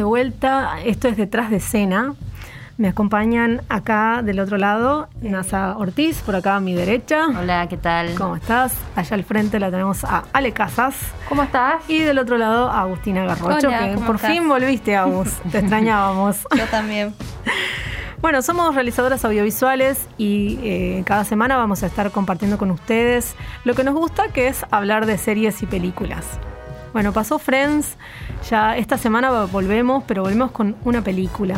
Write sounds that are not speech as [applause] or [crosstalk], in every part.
de vuelta. Esto es detrás de escena. Me acompañan acá del otro lado Nasa Ortiz, por acá a mi derecha. Hola, ¿qué tal? ¿Cómo estás? Allá al frente la tenemos a Ale Casas. ¿Cómo estás? Y del otro lado a Agustina Garrocho, que por fin volviste, Agus. Te [laughs] extrañábamos. Yo también. [laughs] Bueno, somos realizadoras audiovisuales y eh, cada semana vamos a estar compartiendo con ustedes lo que nos gusta, que es hablar de series y películas. Bueno, pasó Friends, ya esta semana volvemos, pero volvemos con una película.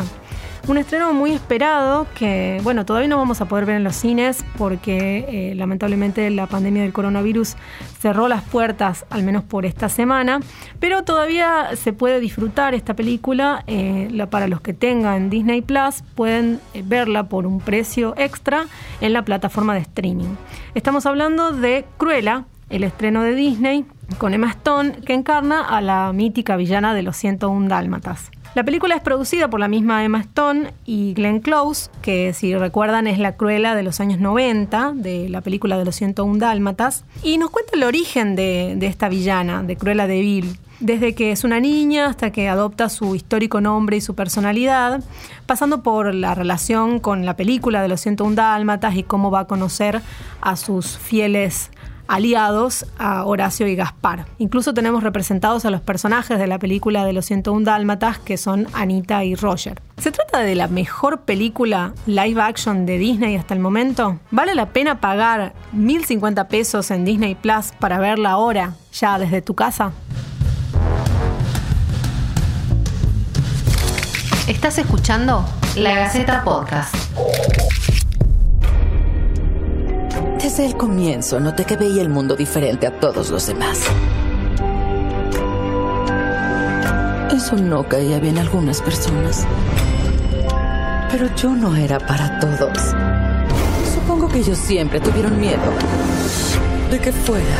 Un estreno muy esperado que, bueno, todavía no vamos a poder ver en los cines porque eh, lamentablemente la pandemia del coronavirus cerró las puertas, al menos por esta semana, pero todavía se puede disfrutar esta película. Eh, para los que tengan Disney Plus, pueden eh, verla por un precio extra en la plataforma de streaming. Estamos hablando de Cruella, el estreno de Disney con Emma Stone, que encarna a la mítica villana de los 101 Dálmatas. La película es producida por la misma Emma Stone y Glenn Close, que si recuerdan es la Cruella de los años 90, de la película de los 101 Dálmatas, y nos cuenta el origen de, esta villana, de Cruella de. Desde que es una niña hasta que adopta su histórico nombre y su personalidad, pasando por la relación con la película de los 101 Dálmatas y cómo va a conocer a sus fieles aliados a Horacio y Gaspar. Incluso tenemos representados a los personajes de la película de los 101 Dálmatas, que son Anita y Roger. ¿Se trata de la mejor película live action de Disney hasta el momento? ¿Vale la pena pagar 1.050 pesos en Disney Plus para verla ahora, ya desde tu casa? Estás escuchando La Gaceta Podcast. Desde el comienzo noté que veía el mundo diferente a todos los demás. Eso no caía bien a algunas personas. Pero yo no era para todos. Supongo que ellos siempre tuvieron miedo de que fuera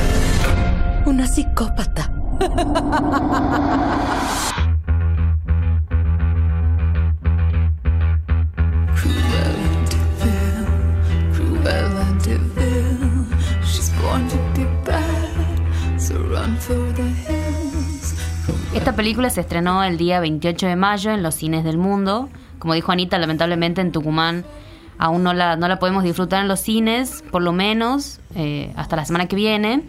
una psicópata. [laughs] Esta película se estrenó el día 28 de mayo en los cines del mundo. Como dijo Anita, lamentablemente en Tucumán aún no la, no la podemos disfrutar en los cines, por lo menos eh, hasta la semana que viene.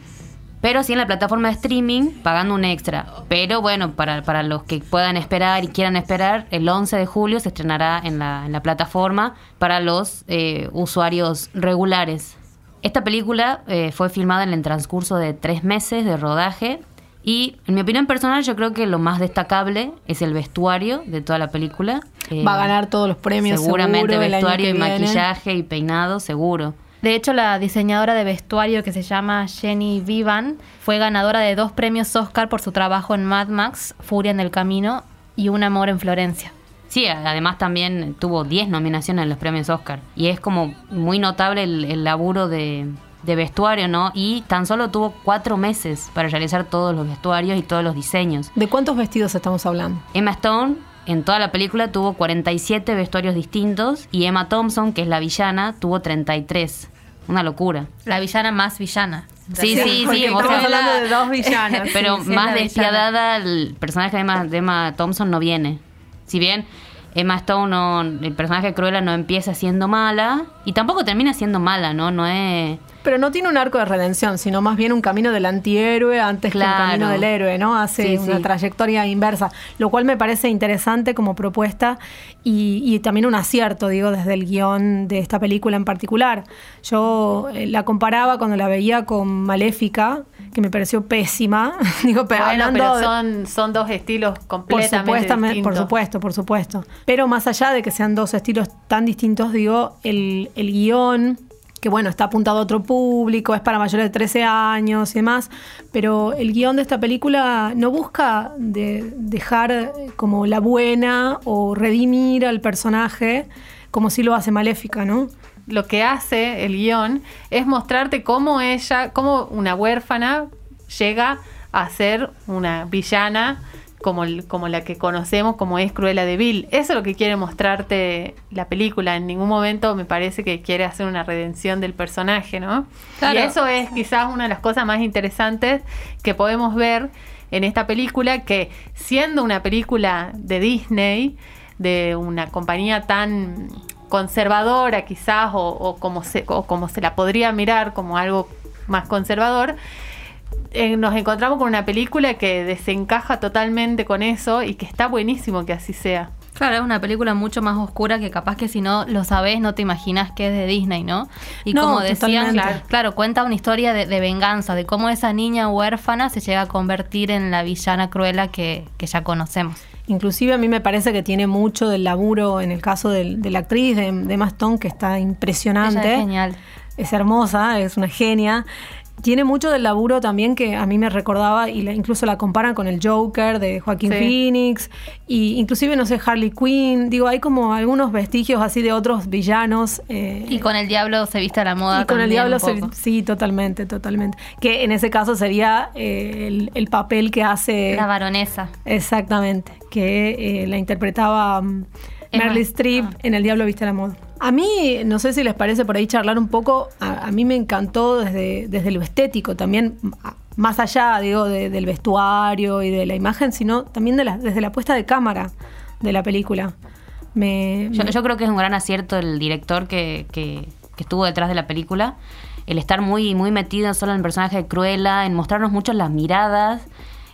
Pero sí en la plataforma de streaming, pagando un extra. Pero bueno, para, para los que puedan esperar y quieran esperar, el 11 de julio se estrenará en la, en la plataforma para los eh, usuarios regulares. Esta película eh, fue filmada en el transcurso de tres meses de rodaje y en mi opinión personal yo creo que lo más destacable es el vestuario de toda la película. Va a ganar todos los premios. Seguramente vestuario y maquillaje y peinado, seguro. De hecho, la diseñadora de vestuario que se llama Jenny Vivan fue ganadora de dos premios Oscar por su trabajo en Mad Max, Furia en el Camino y Un Amor en Florencia. Sí, además también tuvo 10 nominaciones en los premios Oscar. Y es como muy notable el laburo de, de vestuario, ¿no? Y tan solo tuvo cuatro meses para realizar todos los vestuarios y todos los diseños. ¿De cuántos vestidos estamos hablando? Emma Stone en toda la película tuvo 47 vestuarios distintos y Emma Thompson, que es la villana, tuvo 33. Una locura. La villana más villana. Sí, sí, sí. Estamos hablando de dos villanas. [laughs] Pero más despiadada, el personaje de Emma, de Emma Thompson no viene. Si bien Emma Stone, el personaje de Cruella no empieza siendo mala y tampoco termina siendo mala, ¿no? No es... Pero no tiene un arco de redención, sino más bien un camino del antihéroe antes que un camino del héroe, ¿no? Hace una trayectoria inversa, lo cual me parece interesante como propuesta y, también un acierto, digo, desde el guion de esta película en particular. Yo eh, la comparaba cuando la veía con Maléfica, que me pareció pésima. [laughs] digo, pero, son, son dos estilos completamente por distintos. Por supuesto, por supuesto. Pero más allá de que sean dos estilos tan distintos, digo, el, el guion que bueno, está apuntado a otro público, es para mayores de 13 años y demás, pero el guion de esta película no busca de dejar como la buena o redimir al personaje como si lo hace Maléfica, ¿no? Lo que hace el guion es mostrarte cómo ella, cómo una huérfana llega a ser una villana como, como la que conocemos, como es Cruella de Vil. Eso es lo que quiere mostrarte la película. En ningún momento me parece que quiere hacer una redención del personaje, ¿no? Y eso es quizás una de las cosas más interesantes que podemos ver en esta película, que siendo una película de Disney, de una compañía tan conservadora quizás, o, como, se, o como se la podría mirar como algo más conservador, eh, nos encontramos con una película que desencaja totalmente con eso y que está buenísimo que así sea. Claro, es una película mucho más oscura que capaz que si no lo sabes no te imaginas que es de Disney, ¿no? Y como decían, claro, cuenta una historia de, venganza, de cómo esa niña huérfana se llega a convertir en la villana cruela que, ya conocemos. Inclusive a mí me parece que tiene mucho del laburo en el caso de, la actriz de, de Maston, que está impresionante. es genial. Es hermosa, es una genia tiene mucho del laburo también que a mí me recordaba y incluso la comparan con el Joker de Joaquín Phoenix y inclusive no sé Harley Quinn. Digo hay como algunos vestigios así de otros villanos eh, y con el diablo se viste a la moda y con el diablo se, sí totalmente totalmente. Que en ese caso sería eh, el, papel que hace la baronesa. Exactamente que eh, la interpretaba um, Meryl Streep ah. en el diablo viste a la moda a mí, no sé si les parece por ahí charlar un poco, a, mí me encantó desde, desde lo estético, también más allá, digo, del vestuario y de la imagen, sino también de la, desde la puesta de cámara de la película. Me, yo, creo que es un gran acierto el director que, que, estuvo detrás de la película, el estar muy, muy metido solo en el personaje de Cruella, en mostrarnos mucho las miradas,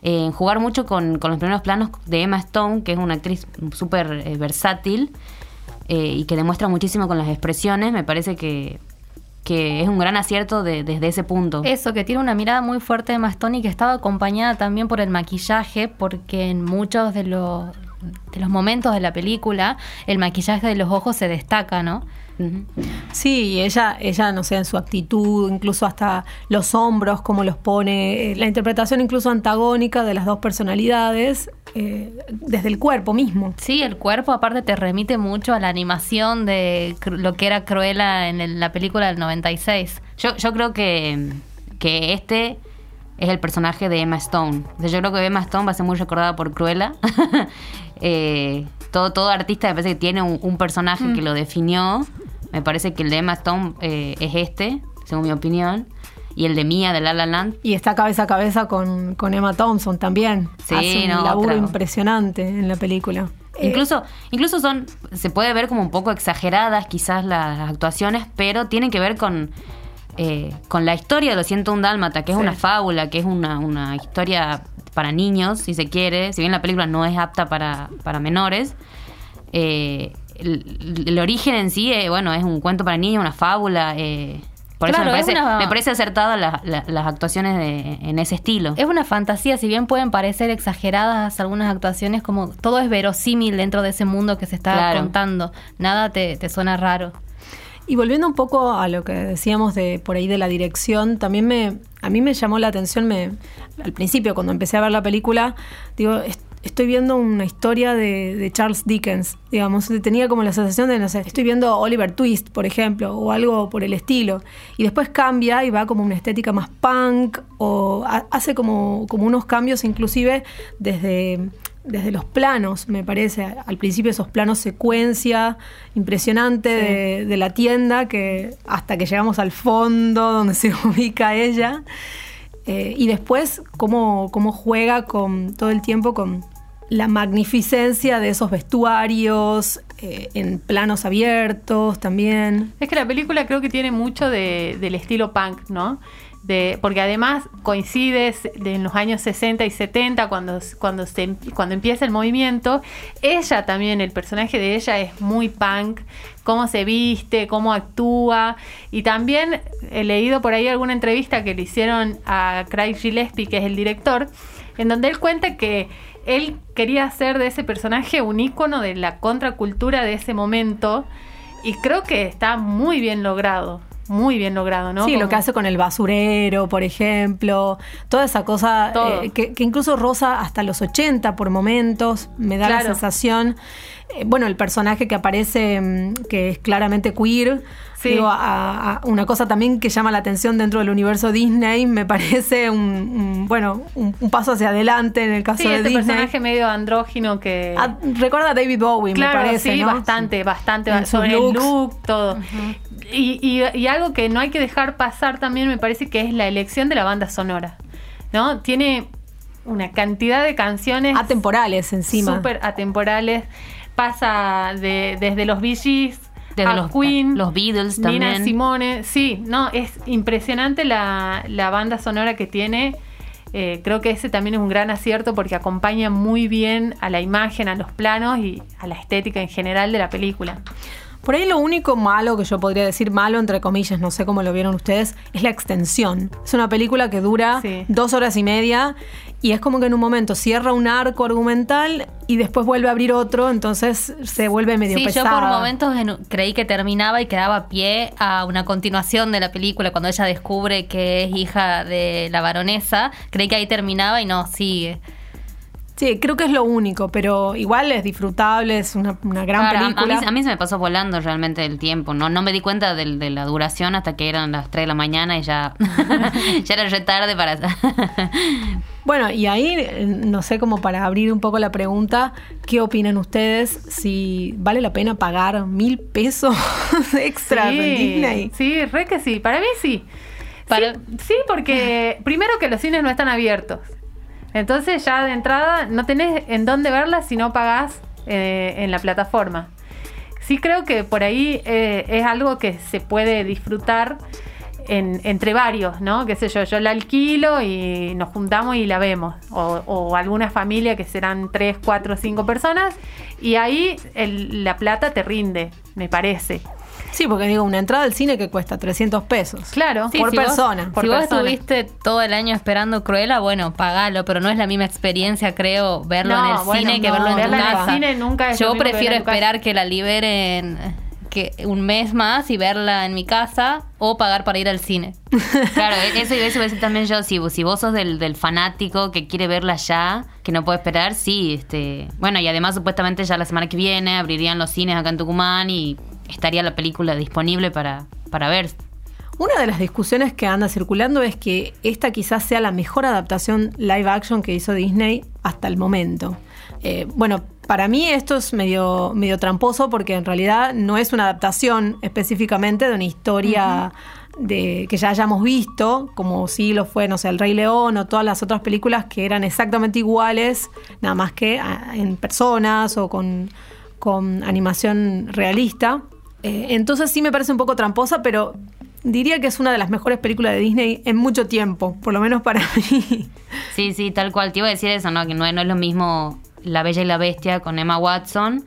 en jugar mucho con, con, los primeros planos de Emma Stone, que es una actriz súper eh, versátil. Eh, y que demuestra muchísimo con las expresiones, me parece que, que es un gran acierto desde ese punto. Eso, que tiene una mirada muy fuerte de Mastoni que estaba acompañada también por el maquillaje, porque en muchos de los, de los momentos de la película el maquillaje de los ojos se destaca, ¿no? Sí, ella, ella, no sé, en su actitud, incluso hasta los hombros, cómo los pone, eh, la interpretación incluso antagónica de las dos personalidades, eh, desde el cuerpo mismo. Sí, el cuerpo aparte te remite mucho a la animación de lo que era Cruella en la película del 96. Yo, yo creo que, que este es el personaje de Emma Stone. yo creo que Emma Stone va a ser muy recordada por Cruella. [laughs] Eh, todo, todo artista me parece que tiene un, personaje que mm. lo definió me parece que el de Emma Stone eh, es este, según mi opinión. Y el de Mia de La La Land. Y está cabeza a cabeza con, Emma Thompson también. Sí, Hace un laburo impresionante en la película. Incluso, incluso son, se puede ver como un poco exageradas quizás las actuaciones, pero tienen que ver con, eh, con la historia de Lo siento un dálmata, que es una fábula, que es una, una historia para niños, si se quiere, si bien la película no es apta para, para menores. Eh, el, origen en sí, eh, bueno, es un cuento para niños, una fábula. Eso me parece, me parece acertada las actuaciones de, en ese estilo. Es una fantasía, si bien pueden parecer exageradas algunas actuaciones, como todo es verosímil dentro de ese mundo que se está contando. Nada te, te suena raro. Y volviendo un poco a lo que decíamos de por ahí de la dirección, también me a mí me llamó la atención me al principio cuando empecé a ver la película, digo, estoy viendo una historia de, Charles Dickens, digamos, tenía como la sensación de, no sé, estoy viendo Oliver Twist, por ejemplo, o algo por el estilo, y después cambia y va como una estética más punk, o hace como, como unos cambios inclusive desde, desde los planos, me parece, al principio esos planos secuencia impresionante de, la tienda, que hasta que llegamos al fondo donde se [laughs] ubica ella. Eh, y después cómo, cómo juega con todo el tiempo con, la magnificencia de esos vestuarios, eh, en planos abiertos también. Es que la película creo que tiene mucho del estilo punk, ¿no? De, porque además coincide en los años 60 y 70 cuando, cuando, se, cuando empieza el movimiento. Ella también, el personaje de ella es muy punk, cómo se viste, cómo actúa. Y también he leído por ahí alguna entrevista que le hicieron a Craig Gillespie, que es el director, en donde él cuenta que él quería hacer de ese personaje un ícono de la contracultura de ese momento y creo que está muy bien logrado. Muy bien logrado, ¿no? Sí, lo que hace con el basurero, por ejemplo, toda esa cosa eh, que, incluso rosa hasta los 80 por momentos, me da la sensación. Eh, bueno, el personaje que aparece, mm, que es claramente queer, Digo, a, una cosa también que llama la atención dentro del universo Disney, me parece un, bueno, un, paso hacia adelante en el caso de este personaje medio andrógino que... Ah, recuerda a David Bowie, me parece, sí, bastante, bastante, sobre el look, todo. Y, y, algo que no hay que dejar pasar también me parece que es la elección de la banda sonora, ¿no? Tiene una cantidad de canciones... Atemporales encima. Súper atemporales. Pasa de, desde los Bee desde los, Queen, los Beatles también. Nina Simone, sí, no, es impresionante la, banda sonora que tiene. Eh, creo que ese también es un gran acierto porque acompaña muy bien a la imagen, a los planos y a la estética en general de la película. Por ahí lo único malo que yo podría decir, malo entre comillas, no sé cómo lo vieron ustedes, es la extensión. Es una película que dura dos horas y media y es como que en un momento cierra un arco argumental y después vuelve a abrir otro, entonces se vuelve medio sí, yo por momentos creí que terminaba y quedaba pie a una continuación de la película cuando ella descubre que es hija de la baronesa. Creí que ahí terminaba y no, sigue. Sí, creo que es lo único, pero igual es disfrutable, es una, gran película. A mí, se me pasó volando realmente el tiempo, no no me di cuenta de, la duración hasta que eran las 3 de la mañana y ya, [laughs] ya era re tarde para... [laughs] bueno, y ahí, no sé, como para abrir un poco la pregunta, ¿qué opinan ustedes si vale la pena pagar mil pesos [laughs] extra sí, en Disney? Sí, re que sí, para mí sí. sí, porque primero que los cines no están abiertos. Entonces ya de entrada no tenés en dónde verla si no pagás eh, en la plataforma. Sí creo que por ahí eh, es algo que se puede disfrutar entre varios, ¿no? Qué sé yo, yo la alquilo y nos juntamos y la vemos. O, alguna familia que serán tres, cuatro, cinco personas y ahí la plata te rinde, me parece. Sí, porque digo, una entrada al cine que cuesta 300 pesos. Claro, por persona. si vos estuviste todo el año esperando Cruella, bueno, pagalo, pero no es la misma experiencia, creo, verlo en el cine que verlo en tu casa. En el cine nunca Yo prefiero esperar que la liberen que un mes más y verla en mi casa o pagar para ir al cine. [laughs] Claro, e-, eso iba a decir también yo, si, si vos sos del, del, fanático que quiere verla ya, que no puede esperar, sí, este, bueno, y además supuestamente ya la semana que viene abrirían los cines acá en Tucumán y estaría la película disponible para, para ver. Una de las discusiones que anda circulando es que esta quizás sea la mejor adaptación live action que hizo Disney hasta el momento. Eh, bueno, para mí esto es medio, medio tramposo porque en realidad no es una adaptación específicamente de una historia de, que ya hayamos visto, como si lo fue, no sé, El Rey León o todas las otras películas que eran exactamente iguales, nada más que ah, en personas o con, con animación realista. Eh, entonces sí me parece un poco tramposa, pero diría que es una de las mejores películas de Disney en mucho tiempo, por lo menos para [laughs] mí. Sí, sí, tal cual. Te iba a decir eso, ¿no? Que no, no es lo mismo La Bella y la Bestia con Emma Watson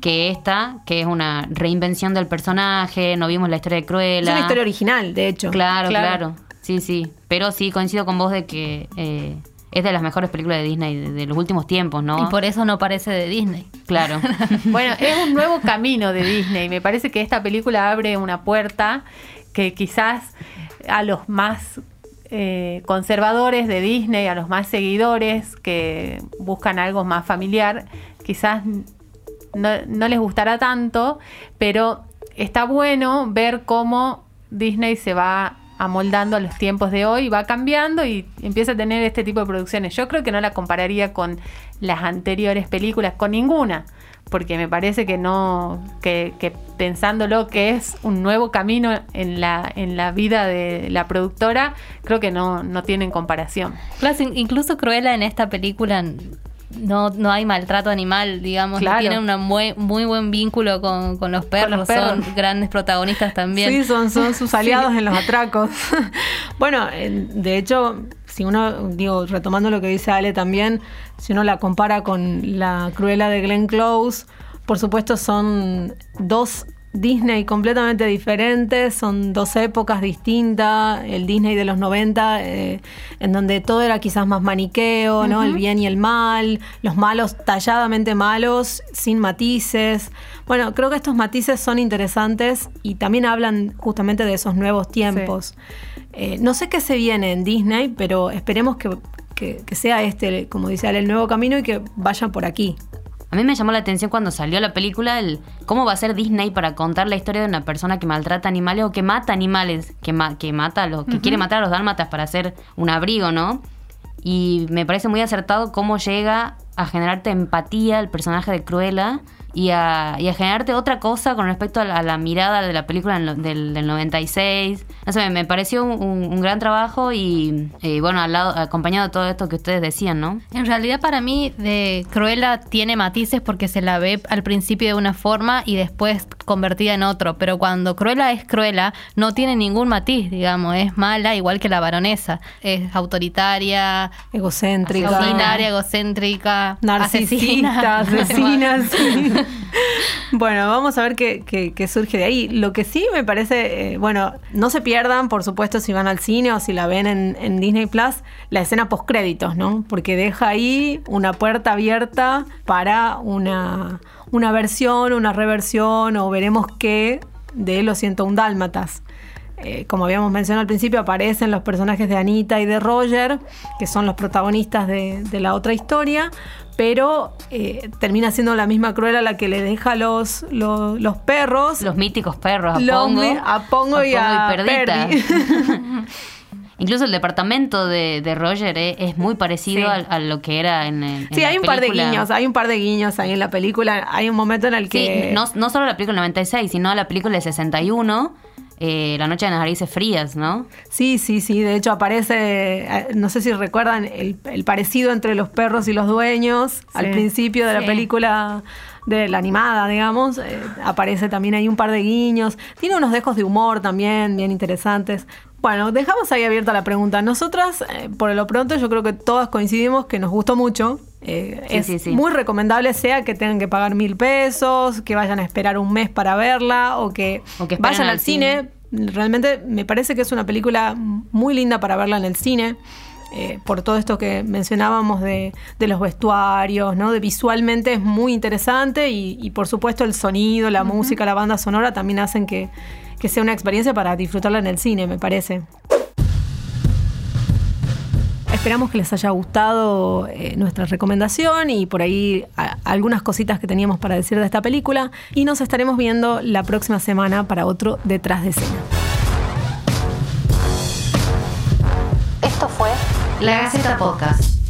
que esta, que es una reinvención del personaje, no vimos la historia de Cruella. Es una historia original, de hecho. Claro, claro. Sí, sí. Pero sí, coincido con vos de que eh, es de las mejores películas de Disney de, los últimos tiempos, ¿no? Y por eso no parece de Disney. Claro. [laughs] bueno, es un nuevo camino de Disney. Me parece que esta película abre una puerta que quizás a los más eh, conservadores de Disney, a los más seguidores que buscan algo más familiar, quizás no, no les gustará tanto, pero está bueno ver cómo Disney se va amoldando a los tiempos de hoy, va cambiando y empieza a tener este tipo de producciones. Yo creo que no la compararía con las anteriores películas, con ninguna, porque me parece que no, que, pensándolo que es un nuevo camino en la, en la vida de la productora, creo que no, no tienen comparación. Incluso Cruella en esta película no, no hay maltrato animal, digamos, tienen un muy, muy buen vínculo con, los perros, son grandes protagonistas también. Sí, son, son [laughs] sus aliados en los atracos. [laughs] bueno, de hecho, si uno, digo, retomando lo que dice Ale también, si uno la compara con la cruela de Glenn Close, por supuesto son dos Disney completamente diferentes, son dos épocas distintas, el Disney de los 90, eh, en donde todo era quizás más maniqueo, ¿no? El bien y el mal, los malos talladamente malos, sin matices. Bueno, creo que estos matices son interesantes y también hablan justamente de esos nuevos tiempos. Eh, no sé qué se viene en Disney, pero esperemos que, que sea este, como dice Ale, el nuevo camino y que vayan por aquí. A mí me llamó la atención cuando salió la película el cómo va a ser Disney para contar la historia de una persona que maltrata animales o que mata animales, que, que mata a los, que quiere matar a los dálmatas para hacer un abrigo, ¿no? Y me parece muy acertado cómo llega a generarte empatía el personaje de Cruella y a, y a generarte otra cosa con respecto a la, mirada de la película del, del, 96. No sé, me, pareció un, gran trabajo y, bueno, al lado, acompañado de todo esto que ustedes decían, ¿no? En realidad para mí de Cruella tiene matices porque se la ve al principio de una forma y después convertida en otro, pero cuando Cruella es Cruella no tiene ningún matiz, digamos, es mala igual que la baronesa, es autoritaria, egocéntrica, autoritaria, egocéntrica, narcisista, asesina, asesina [laughs] bueno, vamos a ver qué, surge de ahí. Lo que sí me parece, eh, bueno, no se pierdan, por supuesto, si van al cine o si la ven en, Disney Plus, la escena post créditos, ¿no? Porque deja ahí una puerta abierta para una, una versión, una reversión o veremos qué de Los 101 Dálmatas. Eh, como habíamos mencionado al principio, aparecen los personajes de Anita y de Roger, que son los protagonistas de, de la otra historia, pero eh, termina siendo la misma Cruella la que le deja los, los, perros. Los míticos perros, a Pongo. A Pongo, y a, Perdita. [laughs] Incluso el departamento de, Roger eh, es muy parecido a, lo que era en, en Sí, hay un par de guiños, hay un par de guiños ahí en la película. Hay un momento en el que... Sí, no, no solo la película del 96, sino la película del 61 eh, La noche de las narices frías, ¿no? Sí, sí, sí. De hecho aparece, eh, no sé si recuerdan, el, parecido entre los perros y los dueños al principio de la película de la animada, digamos, eh, aparece también ahí un par de guiños. Tiene unos dejos de humor también bien interesantes. Bueno, dejamos ahí abierta la pregunta. Nosotras, por lo pronto, yo creo que todas coincidimos que nos gustó mucho. Es muy recomendable sea que tengan que pagar mil pesos, que vayan a esperar un mes para verla o que, vayan al cine. Realmente me parece que es una película muy linda para verla en el cine. Eh, por todo esto que mencionábamos de, los vestuarios, ¿no? De visualmente es muy interesante y, por supuesto el sonido, la música, la banda sonora también hacen que, que sea una experiencia para disfrutarla en el cine, me parece. Esperamos que les haya gustado eh, nuestra recomendación y por ahí algunas cositas que teníamos para decir de esta película. Y nos estaremos viendo la próxima semana para otro Detrás de Escena. Esto fue La Gaceta Podcast.